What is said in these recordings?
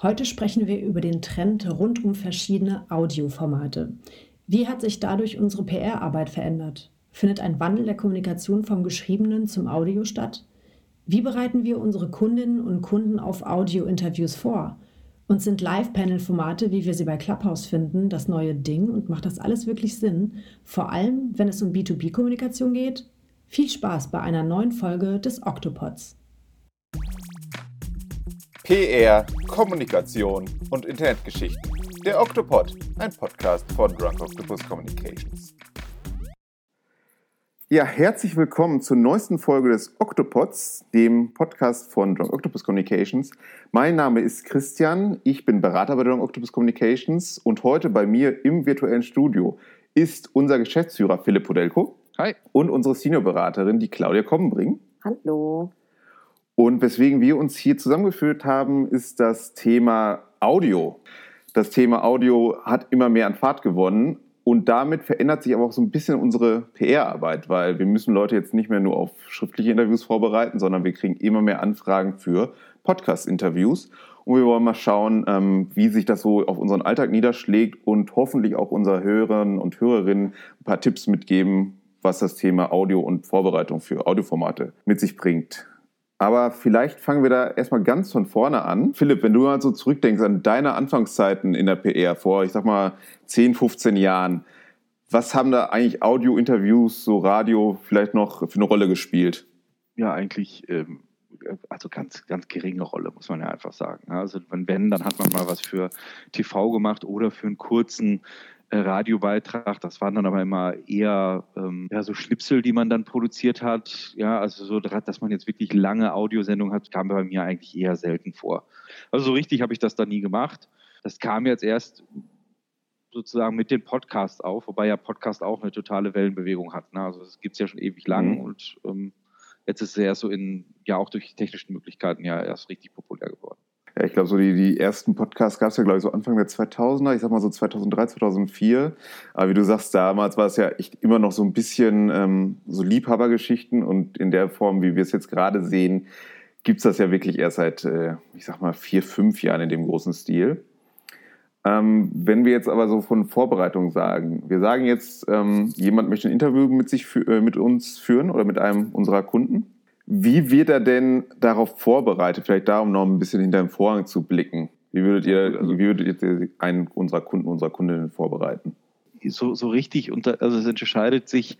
Heute sprechen wir über den Trend rund um verschiedene Audioformate. Wie hat sich dadurch unsere PR-Arbeit verändert? Findet ein Wandel der Kommunikation vom Geschriebenen zum Audio statt? Wie bereiten wir unsere Kundinnen und Kunden auf Audio-Interviews vor? Und sind Live-Panel-Formate, wie wir sie bei Clubhouse finden, das neue Ding und macht das alles wirklich Sinn? Vor allem, wenn es um B2B-Kommunikation geht? Viel Spaß bei einer neuen Folge des Octopods. PR, Kommunikation und Internetgeschichten. Der Octopod, ein Podcast von Drunk Octopus Communications. Ja, herzlich willkommen zur neuesten Folge des Octopods, dem Podcast von Drunk Octopus Communications. Mein Name ist Christian, ich bin Berater bei Drunk Octopus Communications und heute bei mir im virtuellen Studio ist unser Geschäftsführer Philipp Podelko. Hi. Und unsere Seniorberaterin, die Claudia Kommenbring. Hallo. Und weswegen wir uns hier zusammengeführt haben, ist das Thema Audio. Das Thema Audio hat immer mehr an Fahrt gewonnen und damit verändert sich aber auch so ein bisschen unsere PR-Arbeit, weil wir müssen Leute jetzt nicht mehr nur auf schriftliche Interviews vorbereiten, sondern wir kriegen immer mehr Anfragen für Podcast-Interviews. Und wir wollen mal schauen, ähm, wie sich das so auf unseren Alltag niederschlägt und hoffentlich auch unseren Hörern und Hörerinnen ein paar Tipps mitgeben, was das Thema Audio und Vorbereitung für Audioformate mit sich bringt. Aber vielleicht fangen wir da erstmal ganz von vorne an. Philipp, wenn du mal so zurückdenkst an deine Anfangszeiten in der PR vor, ich sag mal, 10, 15 Jahren, was haben da eigentlich Audio-Interviews, so Radio vielleicht noch für eine Rolle gespielt? Ja, eigentlich, ähm, also ganz, ganz geringe Rolle, muss man ja einfach sagen. Also wenn, dann hat man mal was für TV gemacht oder für einen kurzen Radiobeitrag. Das waren dann aber immer eher ähm, ja, so Schnipsel, die man dann produziert hat. Ja, also so, dass man jetzt wirklich lange Audiosendungen hat, kam bei mir eigentlich eher selten vor. Also so richtig habe ich das dann nie gemacht. Das kam jetzt erst sozusagen mit den Podcasts auf, wobei ja Podcast auch eine totale Wellenbewegung hat. Ne? Also das gibt es ja schon ewig lang mhm. und ähm, jetzt ist es erst so in, ja auch durch die technischen Möglichkeiten ja erst richtig populär geworden. Ja, ich glaube, so die, die ersten Podcasts gab es ja, glaube ich, so Anfang der 2000er, ich sag mal so 2003, 2004. Aber wie du sagst, damals war es ja echt immer noch so ein bisschen ähm, so Liebhabergeschichten und in der Form, wie wir es jetzt gerade sehen, gibt es das ja wirklich erst seit, äh, ich sag mal, vier, fünf Jahren in dem großen Stil. Ähm, wenn wir jetzt aber so von Vorbereitung sagen, wir sagen jetzt, ähm, jemand möchte ein Interview mit, sich, äh, mit uns führen oder mit einem unserer Kunden wie wird er denn darauf vorbereitet? Vielleicht da, um noch ein bisschen hinter den Vorhang zu blicken. Wie würdet ihr, also wie würdet ihr einen unserer Kunden, unserer Kundinnen vorbereiten? So, so richtig, also es unterscheidet sich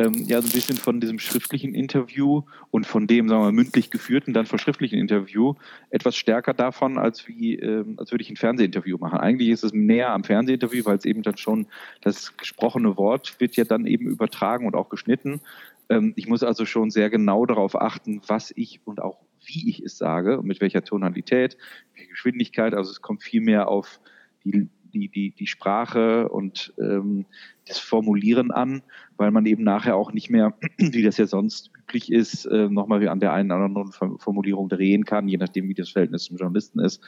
ähm, ja so ein bisschen von diesem schriftlichen Interview und von dem, sagen wir mal, mündlich geführten, dann verschriftlichen Interview etwas stärker davon, als wie, ähm, als würde ich ein Fernsehinterview machen. Eigentlich ist es näher am Fernsehinterview, weil es eben dann schon das gesprochene Wort wird ja dann eben übertragen und auch geschnitten. Ähm, ich muss also schon sehr genau darauf achten, was ich und auch wie ich es sage mit welcher Tonalität, welcher Geschwindigkeit. Also es kommt viel mehr auf die, die, die, die Sprache und ähm, das Formulieren an, weil man eben nachher auch nicht mehr, wie das ja sonst üblich ist, äh, nochmal an der einen oder anderen Formulierung drehen kann, je nachdem, wie das Verhältnis zum Journalisten ist,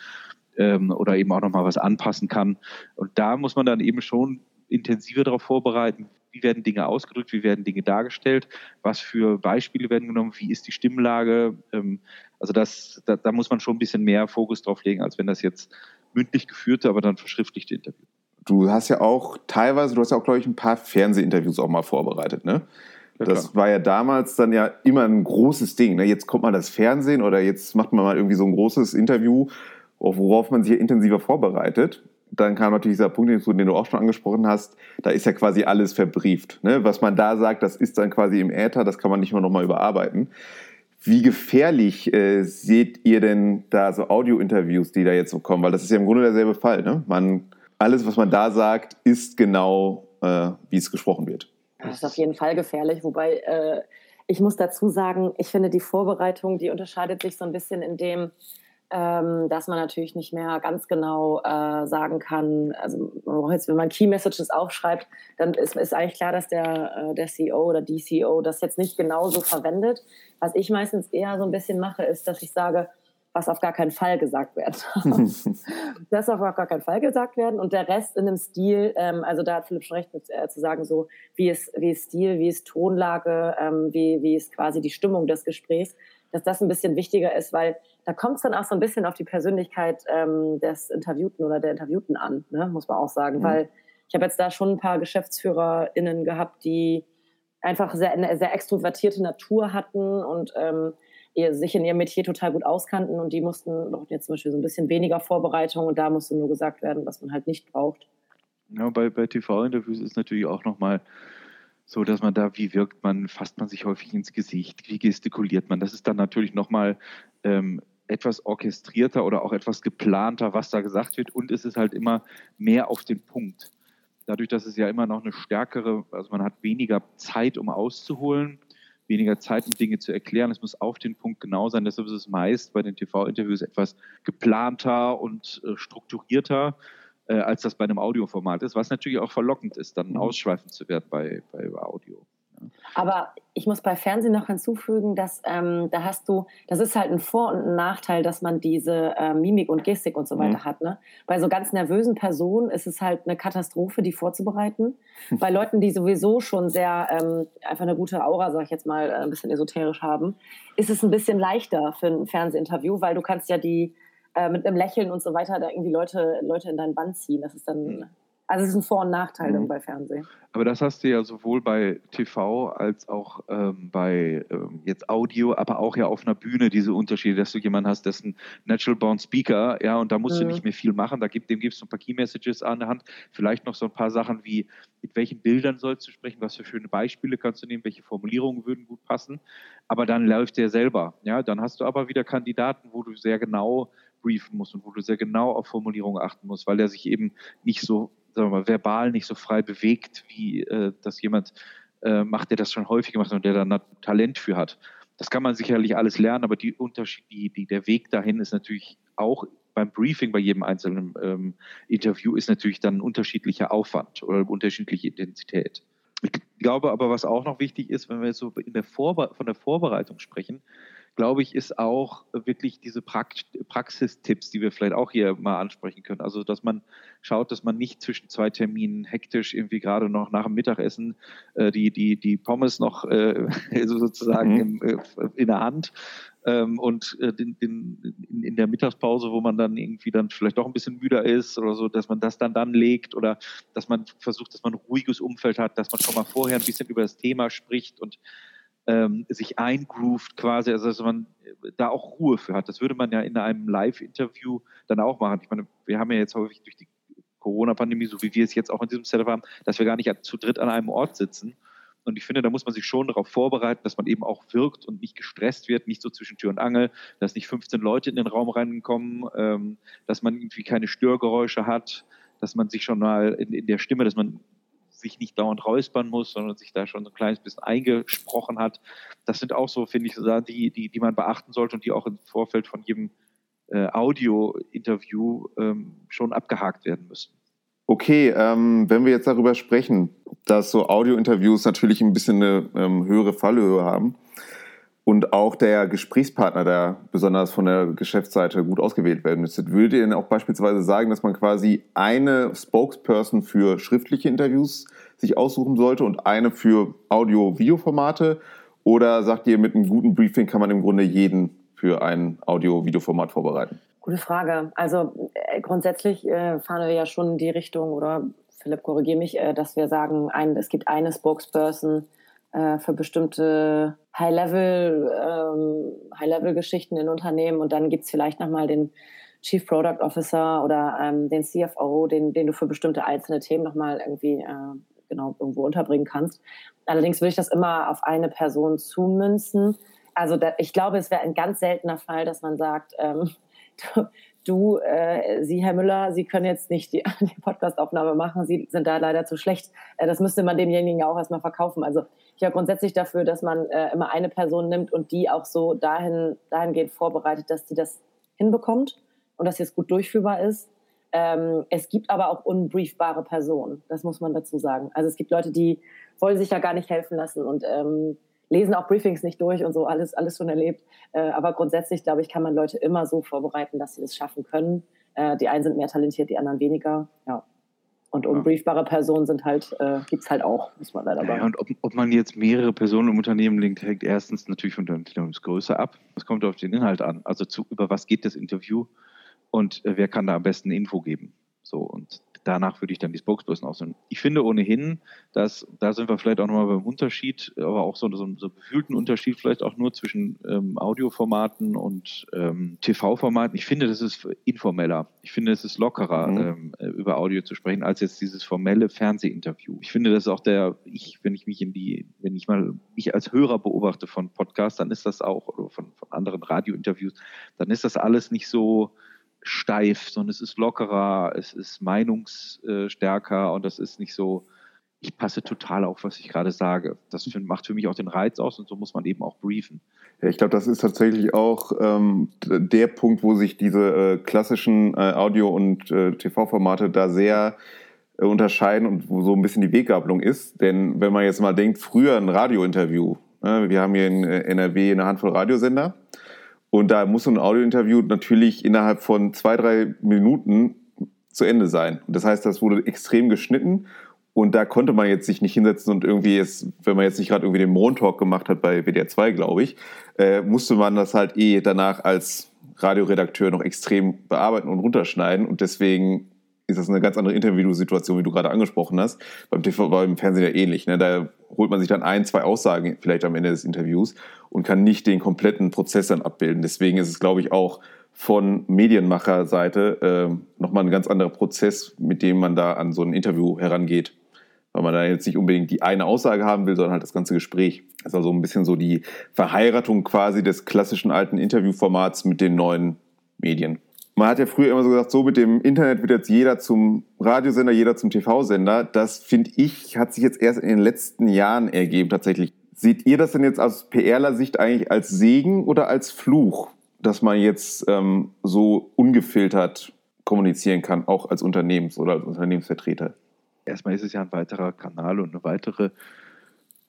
ähm, oder eben auch nochmal was anpassen kann. Und da muss man dann eben schon intensiver darauf vorbereiten, wie werden Dinge ausgedrückt, wie werden Dinge dargestellt, was für Beispiele werden genommen, wie ist die Stimmlage. Ähm, also das, da, da muss man schon ein bisschen mehr Fokus drauf legen, als wenn das jetzt mündlich geführte, aber dann verschriftlichte Interview. Du hast ja auch teilweise, du hast ja auch, glaube ich, ein paar Fernsehinterviews auch mal vorbereitet, ne? Ja, das war ja damals dann ja immer ein großes Ding. Ne? Jetzt kommt mal das Fernsehen oder jetzt macht man mal irgendwie so ein großes Interview, worauf man sich intensiver vorbereitet dann kam natürlich dieser Punkt, den du auch schon angesprochen hast, da ist ja quasi alles verbrieft. Ne? Was man da sagt, das ist dann quasi im Äther, das kann man nicht mehr nochmal überarbeiten. Wie gefährlich äh, seht ihr denn da so Audio-Interviews, die da jetzt so kommen? Weil das ist ja im Grunde derselbe Fall. Ne? Man, alles, was man da sagt, ist genau, äh, wie es gesprochen wird. Das ist auf jeden Fall gefährlich, wobei äh, ich muss dazu sagen, ich finde die Vorbereitung, die unterscheidet sich so ein bisschen in dem, ähm, dass man natürlich nicht mehr ganz genau äh, sagen kann, also jetzt, wenn man Key Messages aufschreibt, dann ist, ist eigentlich klar, dass der, äh, der CEO oder die CEO das jetzt nicht genauso verwendet. Was ich meistens eher so ein bisschen mache, ist, dass ich sage, was auf gar keinen Fall gesagt werden das auf gar keinen Fall gesagt werden und der Rest in einem Stil, ähm, also da hat Philipp schon recht mit, äh, zu sagen, so wie ist, wie ist Stil, wie ist Tonlage, ähm, wie, wie ist quasi die Stimmung des Gesprächs, dass das ein bisschen wichtiger ist, weil da kommt es dann auch so ein bisschen auf die Persönlichkeit ähm, des Interviewten oder der Interviewten an, ne? muss man auch sagen. Mhm. Weil ich habe jetzt da schon ein paar GeschäftsführerInnen gehabt, die einfach sehr, eine sehr extrovertierte Natur hatten und ähm, ihr, sich in ihrem Metier total gut auskannten und die mussten, brauchten jetzt zum Beispiel so ein bisschen weniger Vorbereitung und da musste nur gesagt werden, was man halt nicht braucht. Ja, bei, bei TV-Interviews ist natürlich auch nochmal so, dass man da, wie wirkt man, fasst man sich häufig ins Gesicht, wie gestikuliert man. Das ist dann natürlich nochmal ähm, etwas orchestrierter oder auch etwas geplanter, was da gesagt wird und es ist halt immer mehr auf den Punkt. Dadurch, dass es ja immer noch eine stärkere, also man hat weniger Zeit, um auszuholen, weniger Zeit, um Dinge zu erklären. Es muss auf den Punkt genau sein. Deshalb ist es meist bei den TV-Interviews etwas geplanter und äh, strukturierter, äh, als das bei einem Audioformat ist, was natürlich auch verlockend ist, dann mhm. ausschweifend zu werden bei, bei Audio. Aber ich muss bei Fernsehen noch hinzufügen, dass ähm, da hast du, das ist halt ein Vor- und ein Nachteil, dass man diese äh, Mimik und Gestik und so weiter mhm. hat. Ne? Bei so ganz nervösen Personen ist es halt eine Katastrophe, die vorzubereiten. Bei Leuten, die sowieso schon sehr ähm, einfach eine gute Aura, sag ich jetzt mal, äh, ein bisschen esoterisch haben, ist es ein bisschen leichter für ein Fernsehinterview, weil du kannst ja die äh, mit einem Lächeln und so weiter da irgendwie Leute, Leute in dein Band ziehen. Das ist dann mhm. Also es ist ein Vor- und Nachteil mhm. bei Fernsehen. Aber das hast du ja sowohl bei TV als auch ähm, bei ähm, jetzt Audio, aber auch ja auf einer Bühne diese Unterschiede, dass du jemanden hast, das ist ein Natural Born Speaker, ja, und da musst mhm. du nicht mehr viel machen. Da gibt, dem gibst du ein paar Key Messages an der Hand, vielleicht noch so ein paar Sachen wie, mit welchen Bildern sollst du sprechen, was für schöne Beispiele kannst du nehmen, welche Formulierungen würden gut passen. Aber dann läuft der selber. Ja, dann hast du aber wieder Kandidaten, wo du sehr genau briefen musst und wo du sehr genau auf Formulierungen achten musst, weil der sich eben nicht so sagen wir mal, verbal nicht so frei bewegt, wie äh, das jemand äh, macht, der das schon häufig gemacht hat und der da Talent für hat. Das kann man sicherlich alles lernen, aber die Unterschied, die, die, der Weg dahin ist natürlich auch beim Briefing bei jedem einzelnen ähm, Interview ist natürlich dann ein unterschiedlicher Aufwand oder unterschiedliche Intensität. Ich glaube aber, was auch noch wichtig ist, wenn wir jetzt so in der von der Vorbereitung sprechen, glaube ich, ist auch wirklich diese Praxistipps, die wir vielleicht auch hier mal ansprechen können. Also, dass man schaut, dass man nicht zwischen zwei Terminen hektisch irgendwie gerade noch nach dem Mittagessen äh, die, die, die Pommes noch äh, sozusagen mhm. im, äh, in der Hand ähm, und äh, den, in, in der Mittagspause, wo man dann irgendwie dann vielleicht doch ein bisschen müder ist oder so, dass man das dann dann legt oder dass man versucht, dass man ein ruhiges Umfeld hat, dass man schon mal vorher ein bisschen über das Thema spricht und ähm, sich eingroovt quasi, also dass man da auch Ruhe für hat. Das würde man ja in einem Live-Interview dann auch machen. Ich meine, wir haben ja jetzt häufig durch die Corona-Pandemie, so wie wir es jetzt auch in diesem Setup haben, dass wir gar nicht zu dritt an einem Ort sitzen. Und ich finde, da muss man sich schon darauf vorbereiten, dass man eben auch wirkt und nicht gestresst wird, nicht so zwischen Tür und Angel, dass nicht 15 Leute in den Raum reinkommen, ähm, dass man irgendwie keine Störgeräusche hat, dass man sich schon mal in, in der Stimme, dass man sich nicht dauernd räuspern muss, sondern sich da schon ein kleines bisschen eingesprochen hat. Das sind auch so, finde ich, so Sachen, die, die, die man beachten sollte und die auch im Vorfeld von jedem äh, Audio-Interview ähm, schon abgehakt werden müssen. Okay, ähm, wenn wir jetzt darüber sprechen, dass so Audio-Interviews natürlich ein bisschen eine ähm, höhere Fallhöhe haben, und auch der Gesprächspartner, der besonders von der Geschäftsseite gut ausgewählt werden müsste. Würdet ihr denn auch beispielsweise sagen, dass man quasi eine Spokesperson für schriftliche Interviews sich aussuchen sollte und eine für Audio-Video-Formate? Oder sagt ihr, mit einem guten Briefing kann man im Grunde jeden für ein Audio-Video-Format vorbereiten? Gute Frage. Also äh, grundsätzlich äh, fahren wir ja schon in die Richtung, oder Philipp, korrigiere mich, äh, dass wir sagen, ein, es gibt eine Spokesperson, äh, für bestimmte High-Level, ähm, High-Level-Geschichten in Unternehmen und dann gibt's vielleicht nochmal den Chief Product Officer oder ähm, den CFO, den, den du für bestimmte einzelne Themen nochmal irgendwie äh, genau irgendwo unterbringen kannst. Allerdings würde ich das immer auf eine Person zumünzen. Also da, ich glaube, es wäre ein ganz seltener Fall, dass man sagt, ähm, du, du äh, Sie, Herr Müller, Sie können jetzt nicht die, die Podcastaufnahme machen, Sie sind da leider zu schlecht. Äh, das müsste man demjenigen ja auch erstmal verkaufen. Also ich habe grundsätzlich dafür, dass man äh, immer eine Person nimmt und die auch so dahin, dahingehend vorbereitet, dass sie das hinbekommt und dass jetzt gut durchführbar ist. Ähm, es gibt aber auch unbriefbare Personen, das muss man dazu sagen. Also es gibt Leute, die wollen sich da gar nicht helfen lassen und ähm, lesen auch Briefings nicht durch und so, alles, alles schon erlebt. Äh, aber grundsätzlich, glaube ich, kann man Leute immer so vorbereiten, dass sie das schaffen können. Äh, die einen sind mehr talentiert, die anderen weniger. Ja. Und unbriefbare Personen sind halt, äh, gibt es halt auch, muss man leider sagen. Ja, und ob, ob, man jetzt mehrere Personen im Unternehmen linkt, hängt erstens natürlich von der Unternehmensgröße ab. Es kommt auf den Inhalt an. Also zu, über was geht das Interview und äh, wer kann da am besten Info geben. So, und danach würde ich dann die Spokesperson aussuchen. Ich finde ohnehin, dass, da sind wir vielleicht auch nochmal beim Unterschied, aber auch so, so, so gefühlten Unterschied vielleicht auch nur zwischen ähm, Audioformaten und ähm, TV-Formaten. Ich finde, das ist informeller. Ich finde, es ist lockerer, mhm. ähm, äh, über Audio zu sprechen, als jetzt dieses formelle Fernsehinterview. Ich finde, das ist auch der, ich, wenn ich mich in die, wenn ich mal mich als Hörer beobachte von Podcasts, dann ist das auch, oder von, von anderen Radiointerviews, dann ist das alles nicht so, steif, sondern es ist lockerer, es ist meinungsstärker und das ist nicht so, ich passe total auf, was ich gerade sage. Das macht für mich auch den Reiz aus und so muss man eben auch briefen. Ja, ich glaube, das ist tatsächlich auch ähm, der Punkt, wo sich diese äh, klassischen äh, Audio- und äh, TV-Formate da sehr äh, unterscheiden und wo so ein bisschen die Weggabelung ist. Denn wenn man jetzt mal denkt, früher ein Radiointerview, ne, wir haben hier in äh, NRW eine Handvoll Radiosender, und da muss so ein Audiointerview natürlich innerhalb von zwei, drei Minuten zu Ende sein. Und das heißt, das wurde extrem geschnitten und da konnte man jetzt sich nicht hinsetzen und irgendwie, jetzt, wenn man jetzt nicht gerade irgendwie den Montalk gemacht hat bei WDR 2, glaube ich, äh, musste man das halt eh danach als Radioredakteur noch extrem bearbeiten und runterschneiden. Und deswegen ist das eine ganz andere Interviewsituation, wie du gerade angesprochen hast. Beim TV, beim Fernsehen ja ähnlich. Ne? Da holt man sich dann ein, zwei Aussagen vielleicht am Ende des Interviews und kann nicht den kompletten Prozess dann abbilden. Deswegen ist es, glaube ich, auch von Medienmacherseite äh, nochmal ein ganz anderer Prozess, mit dem man da an so ein Interview herangeht. Weil man da jetzt nicht unbedingt die eine Aussage haben will, sondern halt das ganze Gespräch. Das ist also ein bisschen so die Verheiratung quasi des klassischen alten Interviewformats mit den neuen Medien man hat ja früher immer so gesagt, so mit dem Internet wird jetzt jeder zum Radiosender, jeder zum TV-Sender. Das finde ich, hat sich jetzt erst in den letzten Jahren ergeben tatsächlich. Seht ihr das denn jetzt aus PRler-Sicht eigentlich als Segen oder als Fluch, dass man jetzt ähm, so ungefiltert kommunizieren kann, auch als Unternehmens- oder als Unternehmensvertreter? Erstmal ist es ja ein weiterer Kanal und eine weitere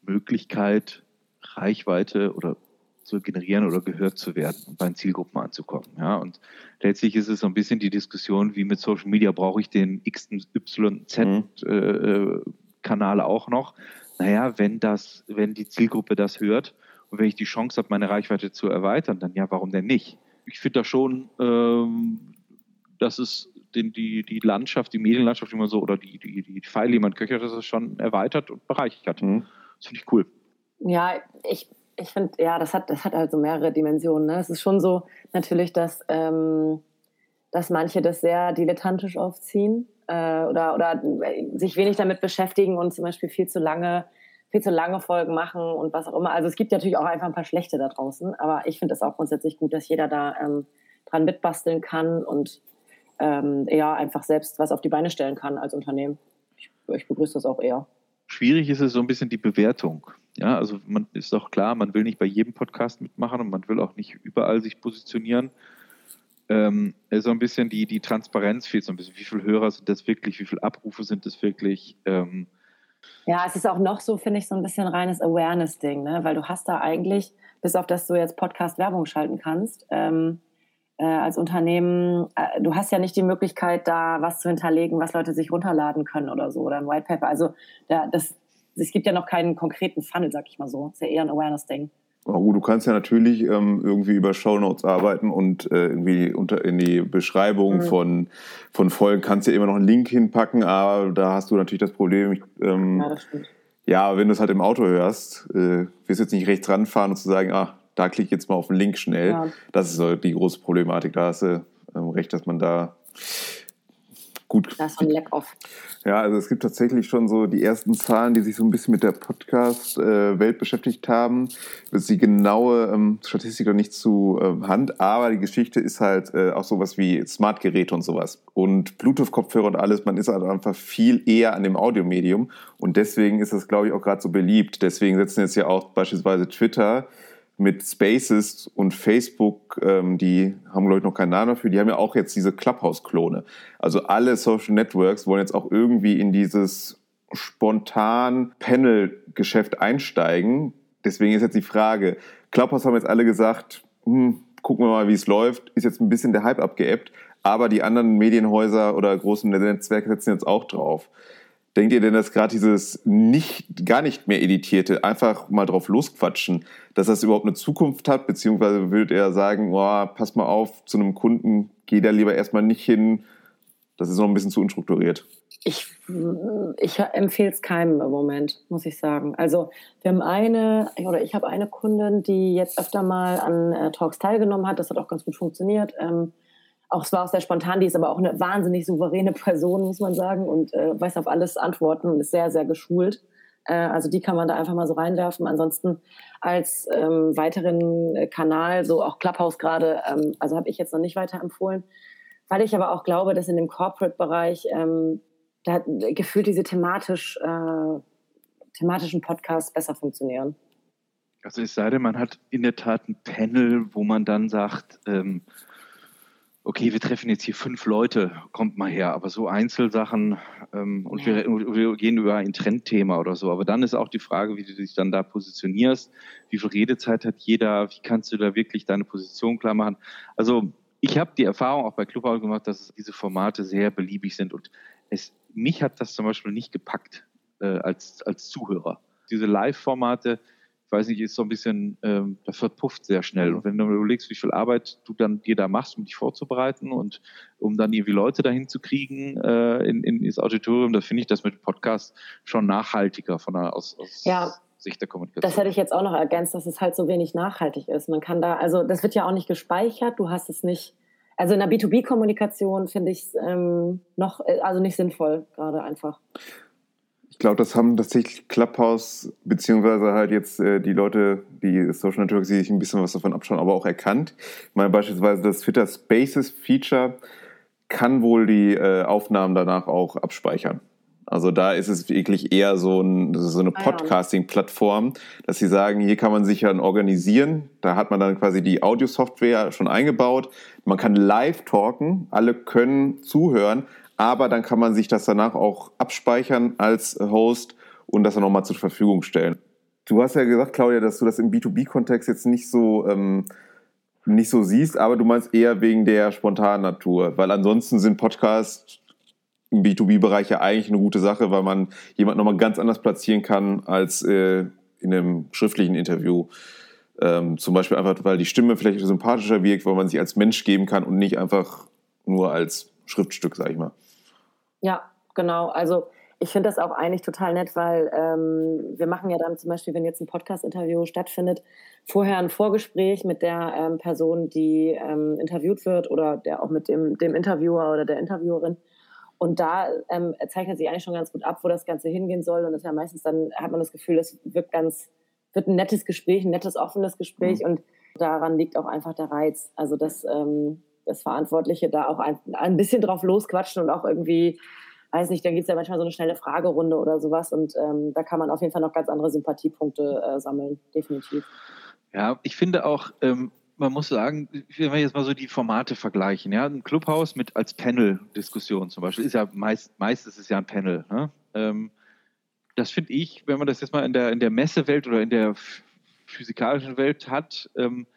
Möglichkeit, Reichweite oder zu generieren oder gehört zu werden und bei den Zielgruppen anzukommen. Ja, und letztlich ist es so ein bisschen die Diskussion, wie mit Social Media brauche ich den X, Y, Z mhm. äh, Kanal auch noch. Naja, wenn das, wenn die Zielgruppe das hört und wenn ich die Chance habe, meine Reichweite zu erweitern, dann ja, warum denn nicht? Ich finde da schon, ähm, dass es den, die, die Landschaft, die Medienlandschaft immer so oder die, die, die Pfeile, die man köchert, das ist schon erweitert und bereichert. Mhm. Das finde ich cool. Ja, ich ich finde, ja, das hat, das hat halt so mehrere Dimensionen. Ne? Es ist schon so natürlich, dass, ähm, dass manche das sehr dilettantisch aufziehen äh, oder, oder sich wenig damit beschäftigen und zum Beispiel viel zu lange viel zu lange Folgen machen und was auch immer. Also es gibt natürlich auch einfach ein paar schlechte da draußen, aber ich finde es auch grundsätzlich gut, dass jeder da ähm, dran mitbasteln kann und ähm, eher einfach selbst was auf die Beine stellen kann als Unternehmen. Ich, ich begrüße das auch eher. Schwierig ist es so ein bisschen die Bewertung. Ja, also man ist doch klar, man will nicht bei jedem Podcast mitmachen und man will auch nicht überall sich positionieren. Ähm, so ein bisschen die, die Transparenz fehlt so ein bisschen. Wie viele Hörer sind das wirklich? Wie viele Abrufe sind das wirklich? Ähm, ja, es ist auch noch so, finde ich, so ein bisschen reines Awareness-Ding, ne? weil du hast da eigentlich, bis auf das du jetzt Podcast-Werbung schalten kannst, ähm, äh, als Unternehmen, äh, du hast ja nicht die Möglichkeit, da was zu hinterlegen, was Leute sich runterladen können oder so, oder ein White Paper. Also da, das, es gibt ja noch keinen konkreten Funnel, sag ich mal so. Das ist ja eher ein Awareness-Ding. Oh, du kannst ja natürlich ähm, irgendwie über Shownotes arbeiten und äh, irgendwie unter in die Beschreibung mhm. von, von Folgen kannst du ja immer noch einen Link hinpacken, aber da hast du natürlich das Problem. Ich, ähm, ja, das stimmt. Ja, wenn du es halt im Auto hörst, äh, wirst du jetzt nicht rechts ranfahren und zu sagen, ah, da klicke ich jetzt mal auf den Link schnell. Ja. Das ist so die große Problematik. Da hast du ähm, recht, dass man da gut. Da ist ein Lack-Off. Ja, also es gibt tatsächlich schon so die ersten Zahlen, die sich so ein bisschen mit der Podcast-Welt beschäftigt haben. Das ist die genaue ähm, Statistik noch nicht zu äh, Hand, aber die Geschichte ist halt äh, auch sowas wie Smart-Geräte und sowas. Und Bluetooth-Kopfhörer und alles, man ist halt einfach viel eher an dem Audiomedium. Und deswegen ist das, glaube ich, auch gerade so beliebt. Deswegen setzen jetzt ja auch beispielsweise Twitter mit Spaces und Facebook, ähm, die haben, glaube ich, noch keinen Namen dafür, die haben ja auch jetzt diese Clubhouse-Klone. Also alle Social Networks wollen jetzt auch irgendwie in dieses spontan Panel-Geschäft einsteigen. Deswegen ist jetzt die Frage, Clubhouse haben jetzt alle gesagt, hm, gucken wir mal, wie es läuft, ist jetzt ein bisschen der Hype abgeebbt, aber die anderen Medienhäuser oder großen Netzwerke setzen jetzt auch drauf. Denkt ihr denn, dass gerade dieses nicht, gar nicht mehr editierte, einfach mal drauf losquatschen, dass das überhaupt eine Zukunft hat? Beziehungsweise würdet ihr sagen, oh, pass mal auf, zu einem Kunden geh da lieber erstmal nicht hin, das ist noch ein bisschen zu unstrukturiert. Ich, ich empfehle es keinem im Moment, muss ich sagen. Also wir haben eine, oder ich habe eine Kundin, die jetzt öfter mal an äh, Talks teilgenommen hat. Das hat auch ganz gut funktioniert. Ähm, auch es war auch sehr spontan, die ist aber auch eine wahnsinnig souveräne Person, muss man sagen, und äh, weiß auf alles antworten und ist sehr, sehr geschult. Äh, also die kann man da einfach mal so reinwerfen. Ansonsten als ähm, weiteren Kanal, so auch Clubhouse gerade, ähm, also habe ich jetzt noch nicht weiter empfohlen, weil ich aber auch glaube, dass in dem Corporate-Bereich ähm, da gefühlt diese thematisch, äh, thematischen Podcasts besser funktionieren. Also es sei denn, man hat in der Tat ein Panel, wo man dann sagt, ähm, okay, wir treffen jetzt hier fünf Leute, kommt mal her, aber so Einzelsachen ähm, und ja. wir, wir, gehen über ein Trendthema oder so. Aber dann ist auch die Frage, wie du dich dann da positionierst, wie viel Redezeit hat jeder, wie kannst du da wirklich deine Position klar machen. Also ich habe die Erfahrung auch bei Clubhouse gemacht, dass diese Formate sehr beliebig sind und es, mich hat das zum Beispiel nicht gepackt äh, als, als Zuhörer. Diese Live-Formate, weiß nicht, ist so ein bisschen, ähm, das verpufft sehr schnell. Und wenn du überlegst, wie viel Arbeit du dann dir da machst, um dich vorzubereiten und um dann irgendwie Leute dahin zu kriegen äh, in, in das Auditorium, da finde ich das mit Podcast schon nachhaltiger von der, aus, aus ja. Sicht der Kommunikation. Das hätte ich jetzt auch noch ergänzt, dass es halt so wenig nachhaltig ist. Man kann da, also das wird ja auch nicht gespeichert, du hast es nicht, also in der B2B-Kommunikation finde ich es ähm, noch, äh, also nicht sinnvoll gerade einfach. Ich glaube, das haben tatsächlich Clubhouse, beziehungsweise halt jetzt äh, die Leute, die Social Networks, die sich ein bisschen was davon abschauen, aber auch erkannt. Ich meine, beispielsweise das Twitter Spaces Feature kann wohl die äh, Aufnahmen danach auch abspeichern. Also da ist es wirklich eher so, ein, so eine ah Podcasting-Plattform, dass sie sagen, hier kann man sich dann organisieren. Da hat man dann quasi die Audio-Software schon eingebaut. Man kann live talken, alle können zuhören, aber dann kann man sich das danach auch abspeichern als Host und das dann nochmal zur Verfügung stellen. Du hast ja gesagt, Claudia, dass du das im B2B-Kontext jetzt nicht so, ähm, nicht so siehst, aber du meinst eher wegen der spontanen Natur, weil ansonsten sind Podcasts im B2B-Bereich ja eigentlich eine gute Sache, weil man jemanden nochmal ganz anders platzieren kann als äh, in einem schriftlichen Interview. Ähm, zum Beispiel einfach, weil die Stimme vielleicht sympathischer wirkt, weil man sich als Mensch geben kann und nicht einfach nur als Schriftstück, sag ich mal. Ja, genau. Also ich finde das auch eigentlich total nett, weil ähm, wir machen ja dann zum Beispiel, wenn jetzt ein Podcast-Interview stattfindet, vorher ein Vorgespräch mit der ähm, Person, die ähm, interviewt wird oder der auch mit dem, dem Interviewer oder der Interviewerin. Und da ähm, zeichnet sich eigentlich schon ganz gut ab, wo das Ganze hingehen soll. Und das ist ja meistens dann, hat man das Gefühl, es wird ganz, wird ein nettes Gespräch, ein nettes, offenes Gespräch. Mhm. Und daran liegt auch einfach der Reiz. Also, dass ähm, das Verantwortliche da auch ein, ein bisschen drauf losquatschen und auch irgendwie, weiß nicht, dann gibt es ja manchmal so eine schnelle Fragerunde oder sowas und ähm, da kann man auf jeden Fall noch ganz andere Sympathiepunkte äh, sammeln, definitiv. Ja, ich finde auch, ähm, man muss sagen, wenn wir jetzt mal so die Formate vergleichen, ja, ein Clubhaus mit als Panel-Diskussion zum Beispiel, ist ja meist, meistens ist ja ein Panel. Ne? Ähm, das finde ich, wenn man das jetzt mal in der, in der Messewelt oder in der physikalischen Welt hat, ähm,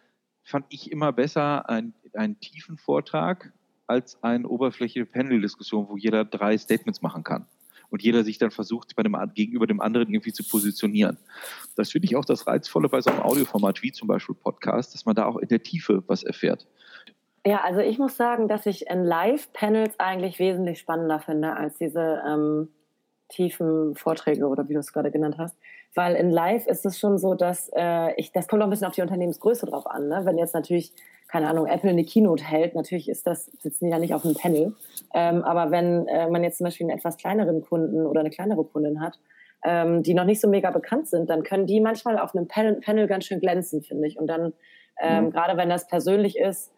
fand ich immer besser ein, einen tiefen Vortrag als eine oberflächliche Panel-Diskussion, wo jeder drei Statements machen kann und jeder sich dann versucht, bei dem, gegenüber dem anderen irgendwie zu positionieren. Das finde ich auch das Reizvolle bei so einem Audioformat wie zum Beispiel Podcast, dass man da auch in der Tiefe was erfährt. Ja, also ich muss sagen, dass ich in Live-Panels eigentlich wesentlich spannender finde als diese ähm, tiefen Vorträge oder wie du es gerade genannt hast. Weil in Live ist es schon so, dass äh, ich, das kommt auch ein bisschen auf die Unternehmensgröße drauf an. Ne? Wenn jetzt natürlich, keine Ahnung, Apple eine Keynote hält, natürlich ist das, sitzen die ja nicht auf einem Panel. Ähm, aber wenn äh, man jetzt zum Beispiel einen etwas kleineren Kunden oder eine kleinere Kundin hat, ähm, die noch nicht so mega bekannt sind, dann können die manchmal auf einem Panel, Panel ganz schön glänzen, finde ich. Und dann, ähm, mhm. gerade wenn das persönlich ist,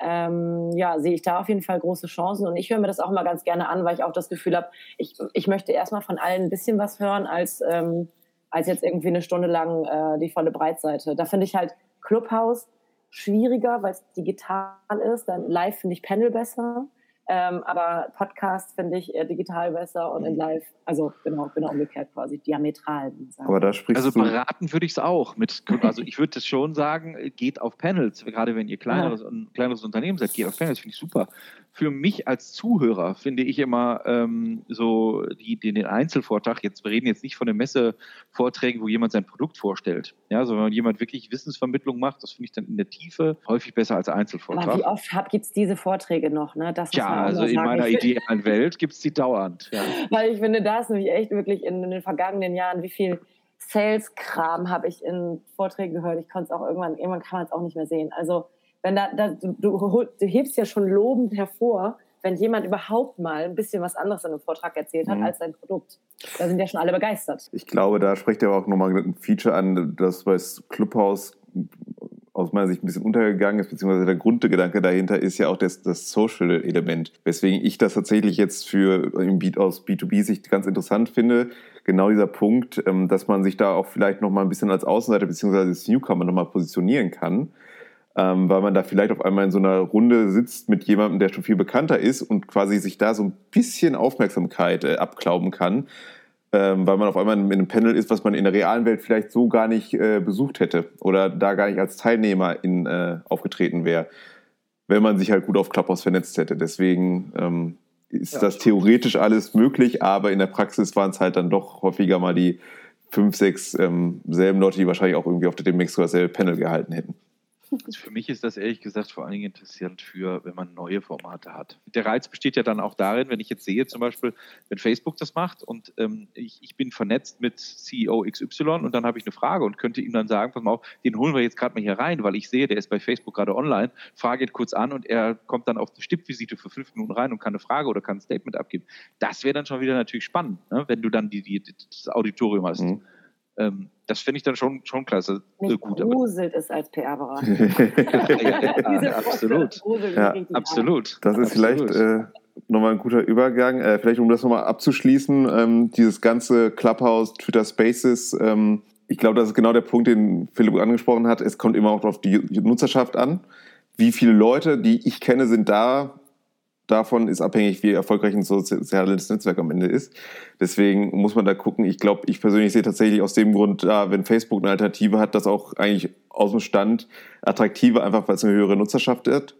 ähm, ja, sehe ich da auf jeden Fall große Chancen. Und ich höre mir das auch immer ganz gerne an, weil ich auch das Gefühl habe, ich, ich möchte erstmal von allen ein bisschen was hören, als, ähm, als jetzt irgendwie eine Stunde lang äh, die volle Breitseite. Da finde ich halt Clubhouse schwieriger, weil es digital ist. Dann live finde ich Panel besser. Ähm, aber Podcast finde ich äh, digital besser und in mhm. live, also genau, genau umgekehrt quasi, diametral. Aber da sprichst also beraten würde ich es auch. Mit, also ich würde es schon sagen, geht auf Panels, gerade wenn ihr kleineres, ja. ein kleineres Unternehmen seid, geht auf Panels, finde ich super. Für mich als Zuhörer finde ich immer ähm, so die, den Einzelvortrag, jetzt wir reden jetzt nicht von den Messevorträgen, wo jemand sein Produkt vorstellt, ja, sondern wenn jemand wirklich Wissensvermittlung macht, das finde ich dann in der Tiefe häufig besser als Einzelvortrag. Aber wie oft gibt es diese Vorträge noch? Ne? Das ja, also in meiner idealen Welt gibt es die dauernd. Ja. Weil ich finde, da ist nämlich echt wirklich in, in den vergangenen Jahren, wie viel Sales-Kram habe ich in Vorträgen gehört. Ich konnte es auch irgendwann, irgendwann kann man es auch nicht mehr sehen. Also wenn da, da du, du, du, hebst ja schon lobend hervor, wenn jemand überhaupt mal ein bisschen was anderes in einem Vortrag erzählt hat mhm. als sein Produkt. Da sind ja schon alle begeistert. Ich glaube, da spricht er auch nochmal ein Feature an, das bei Clubhouse aus meiner Sicht ein bisschen untergegangen ist, beziehungsweise der Grundgedanke dahinter ist ja auch das, das Social-Element. Weswegen ich das tatsächlich jetzt für aus B2B-Sicht ganz interessant finde. Genau dieser Punkt, ähm, dass man sich da auch vielleicht nochmal ein bisschen als Außenseiter beziehungsweise als Newcomer nochmal positionieren kann ähm, weil man da vielleicht auf einmal in so einer Runde sitzt mit jemandem, der schon viel bekannter ist und quasi sich da so ein bisschen Aufmerksamkeit äh, abklauben kann, ähm, weil man auf einmal in einem Panel ist, was man in der realen Welt vielleicht so gar nicht äh, besucht hätte oder da gar nicht als Teilnehmer in, äh, aufgetreten wäre, wenn man sich halt gut auf Clubhouse vernetzt hätte. Deswegen ähm, ist ja, das theoretisch alles möglich, aber in der Praxis waren es halt dann doch häufiger mal die fünf, sechs ähm, selben Leute, die wahrscheinlich auch irgendwie auf der demnächst dasselbe Panel gehalten hätten. Für mich ist das ehrlich gesagt vor allen Dingen interessant für, wenn man neue Formate hat. Der Reiz besteht ja dann auch darin, wenn ich jetzt sehe, zum Beispiel, wenn Facebook das macht und ähm, ich, ich bin vernetzt mit CEO XY und dann habe ich eine Frage und könnte ihm dann sagen, pass mal auf, den holen wir jetzt gerade mal hier rein, weil ich sehe, der ist bei Facebook gerade online, frage ihn kurz an und er kommt dann auf eine Stippvisite für fünf Minuten rein und kann eine Frage oder kann ein Statement abgeben. Das wäre dann schon wieder natürlich spannend, ne? wenn du dann die, die, das Auditorium hast. Mhm. Ähm, das finde ich dann schon, schon klasse. Mich gut, gruselt es als PR-Berater. ja, ja, absolut. Ja, absolut. Das ist absolut. vielleicht äh, nochmal ein guter Übergang. Äh, vielleicht, um das nochmal abzuschließen, ähm, dieses ganze Clubhouse, Twitter Spaces, ähm, ich glaube, das ist genau der Punkt, den Philipp angesprochen hat. Es kommt immer auch auf die Nutzerschaft an. Wie viele Leute, die ich kenne, sind da, davon ist abhängig, wie erfolgreich ein soziales Netzwerk am Ende ist. Deswegen muss man da gucken. Ich glaube, ich persönlich sehe tatsächlich aus dem Grund, ja, wenn Facebook eine Alternative hat, das auch eigentlich aus dem Stand attraktiver, einfach weil es eine höhere Nutzerschaft hat.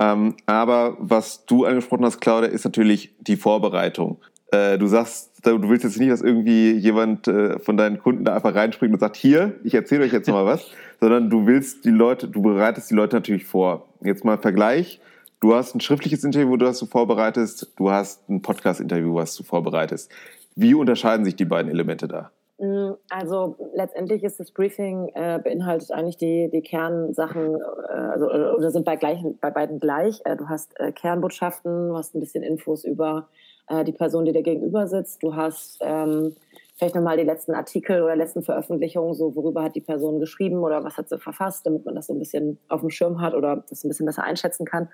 Ähm, aber was du angesprochen hast, Claudia, ist natürlich die Vorbereitung. Äh, du sagst, du willst jetzt nicht, dass irgendwie jemand äh, von deinen Kunden da einfach reinspringt und sagt, hier, ich erzähle euch jetzt mal was, sondern du willst die Leute, du bereitest die Leute natürlich vor. Jetzt mal Vergleich Du hast ein schriftliches Interview, das du vorbereitest. Du hast ein Podcast-Interview, was du vorbereitest. Wie unterscheiden sich die beiden Elemente da? Mm, also letztendlich ist das Briefing äh, beinhaltet eigentlich die, die Kernsachen, äh, also oder sind bei, gleichen, bei beiden gleich. Äh, du hast äh, Kernbotschaften, du hast ein bisschen Infos über äh, die Person, die dir gegenüber sitzt. Du hast ähm, vielleicht nochmal die letzten Artikel oder letzten Veröffentlichungen, so worüber hat die Person geschrieben oder was hat sie verfasst, damit man das so ein bisschen auf dem Schirm hat oder das ein bisschen besser einschätzen kann.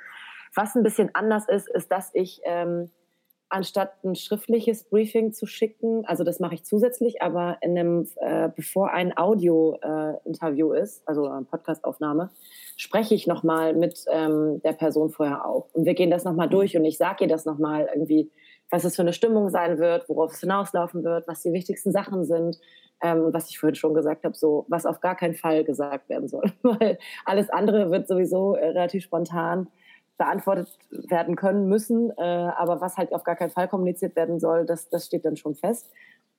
Was ein bisschen anders ist, ist, dass ich ähm, anstatt ein schriftliches Briefing zu schicken, also das mache ich zusätzlich, aber in einem, äh, bevor ein Audio-Interview äh, ist, also eine Podcastaufnahme, spreche ich nochmal mit ähm, der Person vorher auch. Und wir gehen das nochmal durch und ich sage ihr das nochmal irgendwie, was es für eine Stimmung sein wird, worauf es hinauslaufen wird, was die wichtigsten Sachen sind. Ähm, was ich vorhin schon gesagt habe, so was auf gar keinen Fall gesagt werden soll. Weil alles andere wird sowieso äh, relativ spontan beantwortet werden können müssen. Äh, aber was halt auf gar keinen Fall kommuniziert werden soll, das, das steht dann schon fest.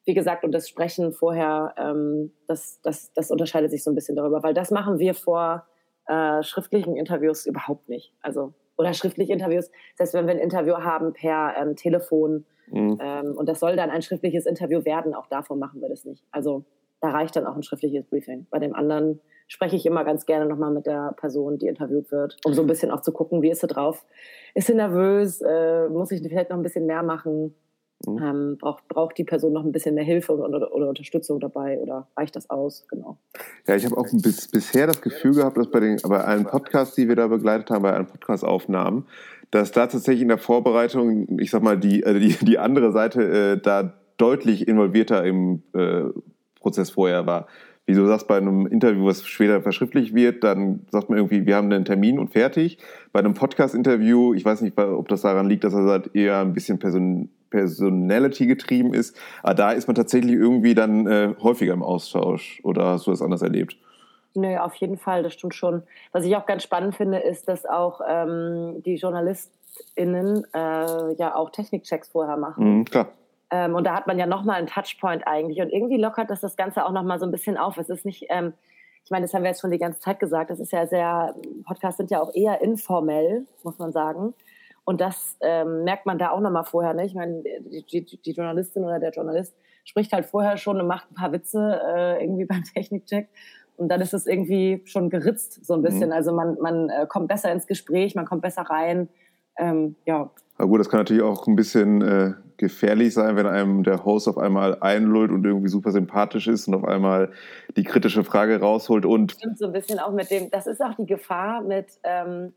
Wie gesagt, und das Sprechen vorher, ähm, das, das, das unterscheidet sich so ein bisschen darüber, weil das machen wir vor äh, schriftlichen Interviews überhaupt nicht. Also, oder schriftliche Interviews, heißt, wenn wir ein Interview haben per ähm, Telefon, mhm. ähm, und das soll dann ein schriftliches Interview werden, auch davon machen wir das nicht. Also da reicht dann auch ein schriftliches Briefing. Bei dem anderen spreche ich immer ganz gerne nochmal mit der Person, die interviewt wird, um so ein bisschen auch zu gucken, wie ist sie drauf? Ist sie nervös? Äh, muss ich vielleicht noch ein bisschen mehr machen? Mhm. Ähm, braucht, braucht die Person noch ein bisschen mehr Hilfe oder, oder, Unterstützung dabei oder reicht das aus? Genau. Ja, ich habe auch bis, bisher das Gefühl gehabt, dass bei, den, bei allen Podcasts, die wir da begleitet haben, bei allen Podcast-Aufnahmen, dass da tatsächlich in der Vorbereitung, ich sag mal, die, äh, die, die andere Seite äh, da deutlich involvierter im äh, Prozess vorher war wie du sagst, bei einem Interview, was später verschriftlich wird, dann sagt man irgendwie, wir haben einen Termin und fertig. Bei einem Podcast-Interview, ich weiß nicht, ob das daran liegt, dass er halt eher ein bisschen Person Personality getrieben ist, aber da ist man tatsächlich irgendwie dann äh, häufiger im Austausch. Oder hast du das anders erlebt? Nö, auf jeden Fall, das stimmt schon. Was ich auch ganz spannend finde, ist, dass auch ähm, die JournalistInnen äh, ja auch Technikchecks vorher machen. Mhm, klar. Ähm, und da hat man ja nochmal einen Touchpoint eigentlich. Und irgendwie lockert das das Ganze auch nochmal so ein bisschen auf. Es ist nicht, ähm, ich meine, das haben wir jetzt schon die ganze Zeit gesagt, das ist ja sehr, Podcasts sind ja auch eher informell, muss man sagen. Und das ähm, merkt man da auch nochmal vorher. Ne? Ich meine, die, die, die, Journalistin oder der Journalist spricht halt vorher schon und macht ein paar Witze äh, irgendwie beim Technikcheck. Und dann ist es irgendwie schon geritzt so ein bisschen. Mhm. Also man, man äh, kommt besser ins Gespräch, man kommt besser rein. Ähm, ja. Aber gut, das kann natürlich auch ein bisschen äh, gefährlich sein, wenn einem der Host auf einmal einlullt und irgendwie super sympathisch ist und auf einmal die kritische Frage rausholt und. Stimmt so ein bisschen auch mit dem, das ist auch die Gefahr mit, ähm,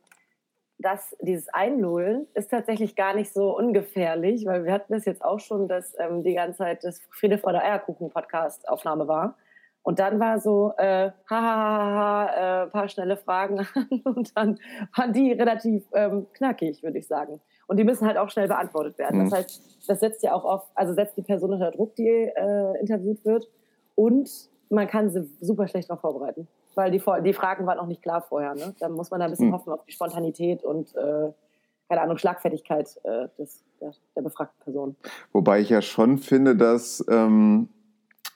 dass dieses Einlullen ist tatsächlich gar nicht so ungefährlich, weil wir hatten das jetzt auch schon, dass ähm, die ganze Zeit das Friede vor der Eierkuchen-Podcast-Aufnahme war. Und dann war so, äh, hahaha, äh, paar schnelle Fragen und dann waren die relativ ähm, knackig, würde ich sagen. Und die müssen halt auch schnell beantwortet werden. Mhm. Das heißt, das setzt ja auch auf, also setzt die Person unter Druck, die äh, interviewt wird. Und man kann sie super schlecht darauf vorbereiten weil die, die Fragen waren auch nicht klar vorher. Ne? Da muss man da ein bisschen hm. hoffen auf die Spontanität und, äh, keine Ahnung, Schlagfertigkeit äh, des, der, der, befragten Person. Wobei ich ja schon finde, dass ähm,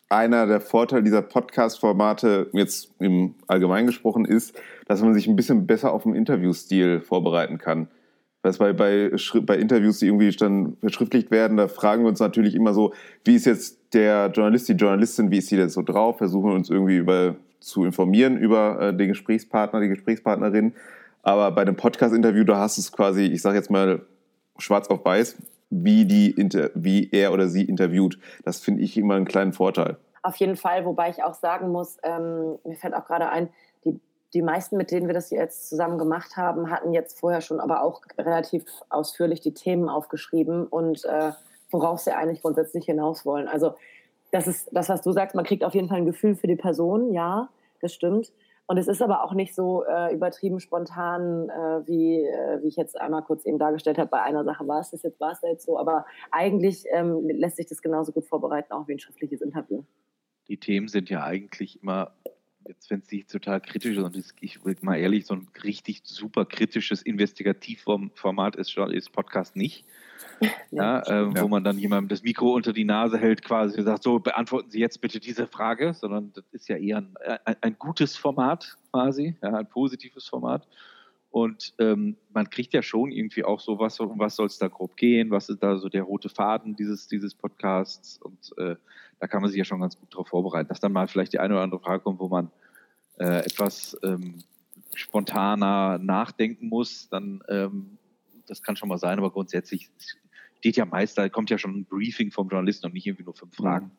einer der Vorteile dieser Podcast-Formate jetzt im Allgemeinen gesprochen ist, dass man sich ein bisschen besser auf den Interviewstil vorbereiten kann. Das bei, bei, bei Interviews, die irgendwie dann verschriftlicht werden, da fragen wir uns natürlich immer so, wie ist jetzt der Journalist, die Journalistin, wie ist sie denn so drauf? Versuchen uns irgendwie über zu informieren über äh, den Gesprächspartner, die Gesprächspartnerin. Aber bei einem Podcast-Interview, da hast du es quasi, ich sage jetzt mal schwarz auf weiß, wie, die, wie er oder sie interviewt. Das finde ich immer einen kleinen Vorteil. Auf jeden Fall, wobei ich auch sagen muss, ähm, mir fällt auch gerade ein, die, die meisten, mit denen wir das jetzt zusammen gemacht haben, hatten jetzt vorher schon aber auch relativ ausführlich die Themen aufgeschrieben und äh, worauf sie eigentlich grundsätzlich hinaus wollen. Also das ist das, was du sagst, man kriegt auf jeden Fall ein Gefühl für die Person, ja, das stimmt. Und es ist aber auch nicht so äh, übertrieben spontan, äh, wie, äh, wie ich jetzt einmal kurz eben dargestellt habe. Bei einer Sache war es das jetzt, war es da jetzt so. Aber eigentlich ähm, lässt sich das genauso gut vorbereiten, auch wie ein schriftliches Interview. Die Themen sind ja eigentlich immer, jetzt wenn es nicht total kritisch ist, und ich will mal ehrlich, so ein richtig super kritisches Investigativformat ist, ist Podcast nicht ja, äh, ja. wo man dann jemandem das Mikro unter die Nase hält quasi und sagt, so beantworten Sie jetzt bitte diese Frage, sondern das ist ja eher ein, ein, ein gutes Format quasi, ja, ein positives Format. Und ähm, man kriegt ja schon irgendwie auch so, was, um was soll es da grob gehen, was ist da so der rote Faden dieses, dieses Podcasts und äh, da kann man sich ja schon ganz gut darauf vorbereiten, dass dann mal vielleicht die eine oder andere Frage kommt, wo man äh, etwas ähm, spontaner nachdenken muss, dann ähm, das kann schon mal sein, aber grundsätzlich steht ja meist, da kommt ja schon ein Briefing vom Journalisten und nicht irgendwie nur fünf Fragen.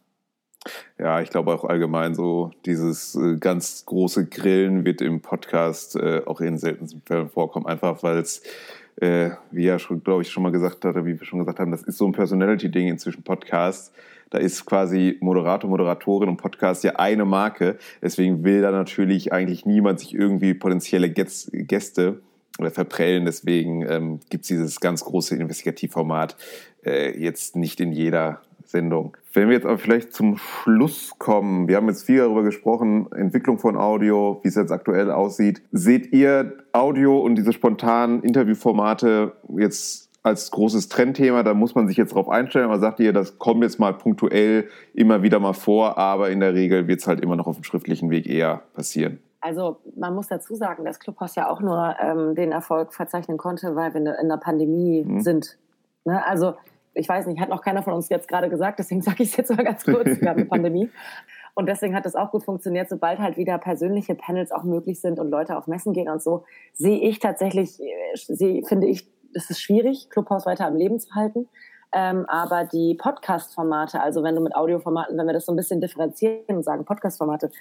Ja, ich glaube auch allgemein so dieses äh, ganz große Grillen wird im Podcast äh, auch in seltensten Fällen vorkommen, einfach weil es, äh, wie ja schon, glaube ich, schon mal gesagt hat, oder wie wir schon gesagt haben, das ist so ein Personality-Ding inzwischen Podcasts. Da ist quasi Moderator, Moderatorin und Podcast ja eine Marke. Deswegen will da natürlich eigentlich niemand sich irgendwie potenzielle Gäste verprellen. Deswegen ähm, gibt es dieses ganz große Investigativformat äh, jetzt nicht in jeder Sendung. Wenn wir jetzt aber vielleicht zum Schluss kommen, wir haben jetzt viel darüber gesprochen, Entwicklung von Audio, wie es jetzt aktuell aussieht. Seht ihr Audio und diese spontanen Interviewformate jetzt als großes Trendthema, da muss man sich jetzt drauf einstellen, aber sagt ihr, das kommt jetzt mal punktuell immer wieder mal vor, aber in der Regel wird es halt immer noch auf dem schriftlichen Weg eher passieren. Also man muss dazu sagen, dass Clubhouse ja auch nur ähm, den Erfolg verzeichnen konnte, weil wir in der Pandemie mhm. sind. Ne? Also ich weiß nicht, hat noch keiner von uns jetzt gerade gesagt, deswegen sage ich es jetzt mal ganz kurz, wir haben eine Pandemie. Und deswegen hat das auch gut funktioniert, sobald halt wieder persönliche Panels auch möglich sind und Leute auf Messen gehen und so, sehe ich tatsächlich, äh, sehe, finde ich, es ist schwierig, Clubhouse weiter am Leben zu halten. Ähm, aber die Podcast-Formate, also wenn du mit Audioformaten, wenn wir das so ein bisschen differenzieren und sagen Podcast-Formate,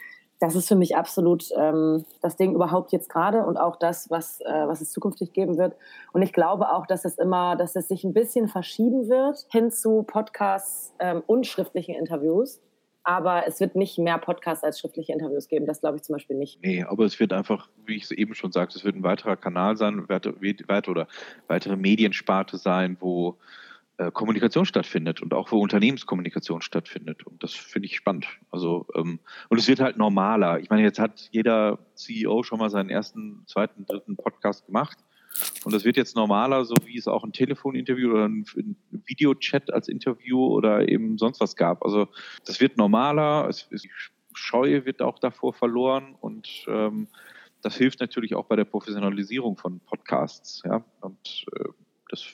das ist für mich absolut ähm, das Ding überhaupt jetzt gerade und auch das, was, äh, was es zukünftig geben wird. Und ich glaube auch, dass es immer, dass es sich ein bisschen verschieben wird hin zu Podcasts ähm, und schriftlichen Interviews. Aber es wird nicht mehr Podcasts als schriftliche Interviews geben. Das glaube ich zum Beispiel nicht. Nee, aber es wird einfach, wie ich es eben schon sagte, es wird ein weiterer Kanal sein, weiter, oder weitere Mediensparte sein, wo äh, Kommunikation stattfindet und auch wo Unternehmenskommunikation stattfindet. Und das finde ich spannend. Also, ähm, und es wird halt normaler. Ich meine, jetzt hat jeder CEO schon mal seinen ersten, zweiten, dritten Podcast gemacht. Und das wird jetzt normaler, so wie es auch ein Telefoninterview oder ein, Videochat als Interview oder eben sonst was gab. Also das wird normaler, es, es, Scheue wird auch davor verloren und ähm, das hilft natürlich auch bei der Professionalisierung von Podcasts. Ja? Und äh, das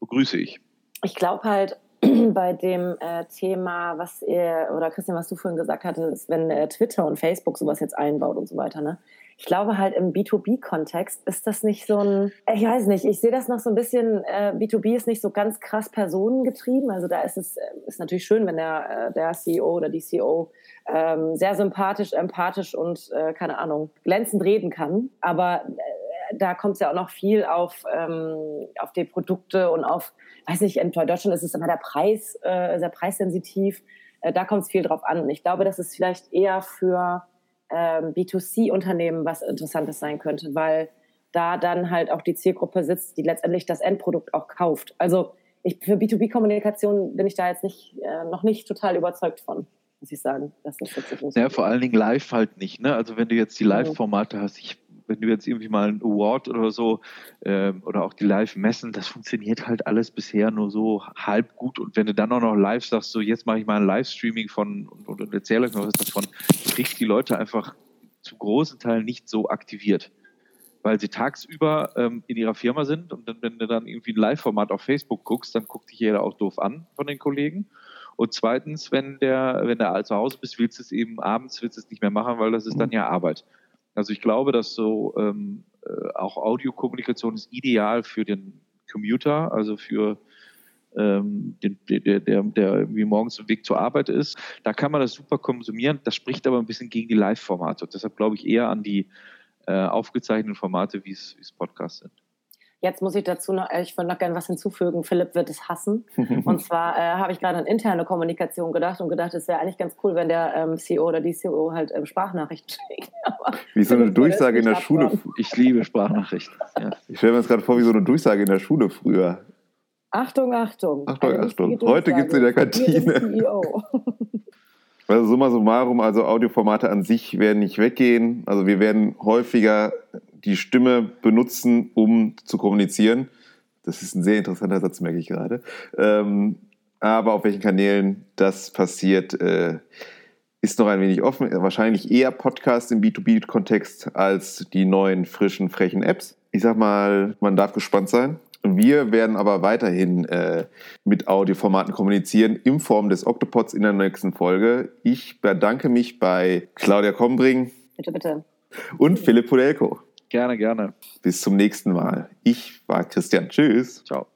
begrüße ich. Ich glaube halt, bei dem äh, Thema, was ihr, oder Christian, was du vorhin gesagt hattest, wenn äh, Twitter und Facebook sowas jetzt einbaut und so weiter, ne? Ich glaube halt im B2B-Kontext ist das nicht so ein, ich weiß nicht, ich sehe das noch so ein bisschen, äh, B2B ist nicht so ganz krass personengetrieben. Also da ist es, äh, ist natürlich schön, wenn der, äh, der CEO oder die CEO ähm, sehr sympathisch, empathisch und, äh, keine Ahnung, glänzend reden kann. Aber äh, da kommt es ja auch noch viel auf, ähm, auf die Produkte und auf, weiß nicht, in Deutschland ist es immer der Preis, äh, sehr preissensitiv. Äh, da kommt es viel drauf an. Ich glaube, das ist vielleicht eher für ähm, B2C-Unternehmen was Interessantes sein könnte, weil da dann halt auch die Zielgruppe sitzt, die letztendlich das Endprodukt auch kauft. Also ich, für B2B-Kommunikation bin ich da jetzt nicht, äh, noch nicht total überzeugt von muss ich sagen. Das ist jetzt ja, vor allen Dingen live halt nicht. Ne? Also wenn du jetzt die mhm. Live-Formate hast, ich, wenn du jetzt irgendwie mal einen Award oder so ähm, oder auch die Live-Messen, das funktioniert halt alles bisher nur so halb gut. Und wenn du dann auch noch live sagst, so jetzt mache ich mal ein Livestreaming von und, und, und erzähle euch noch was davon, kriegst die Leute einfach zu großen Teilen nicht so aktiviert weil sie tagsüber ähm, in ihrer Firma sind und dann, wenn du dann irgendwie ein Live-Format auf Facebook guckst, dann guckt dich jeder auch doof an von den Kollegen. Und zweitens, wenn der, wenn der zu Hause bist, willst du es eben abends, willst du es nicht mehr machen, weil das ist dann ja Arbeit. Also ich glaube, dass so ähm, äh, auch Audiokommunikation ist ideal für den Commuter, also für ähm, den, der, der, der irgendwie morgens im Weg zur Arbeit ist. Da kann man das super konsumieren. Das spricht aber ein bisschen gegen die Live-Formate. Deshalb glaube ich eher an die äh, aufgezeichneten Formate, wie es Podcasts sind. Jetzt muss ich dazu noch, äh, ich würde noch gerne was hinzufügen. Philipp wird es hassen. Und zwar äh, habe ich gerade an interne Kommunikation gedacht und gedacht, es wäre eigentlich ganz cool, wenn der ähm, CEO oder die CEO halt ähm, Sprachnachrichten schickt. wie so eine Durchsage in der Schule. Ich liebe Sprachnachrichten. Ja. Ich stelle mir das gerade vor, wie so eine Durchsage in der Schule früher. Achtung, Achtung. Achtung, Achtung. Heute gibt es in der Kantine. CEO. Also summa summarum, also Audioformate an sich werden nicht weggehen. Also wir werden häufiger die Stimme benutzen, um zu kommunizieren. Das ist ein sehr interessanter Satz, merke ich gerade. Ähm, aber auf welchen Kanälen das passiert, äh, ist noch ein wenig offen. Wahrscheinlich eher Podcast im B2B-Kontext als die neuen, frischen, frechen Apps. Ich sag mal, man darf gespannt sein. Wir werden aber weiterhin äh, mit Audioformaten kommunizieren in Form des Octopods in der nächsten Folge. Ich bedanke mich bei Claudia Kombring. Bitte, bitte. Und Philipp Podelko. Gerne, gerne. Bis zum nächsten Mal. Ich war Christian. Tschüss. Ciao.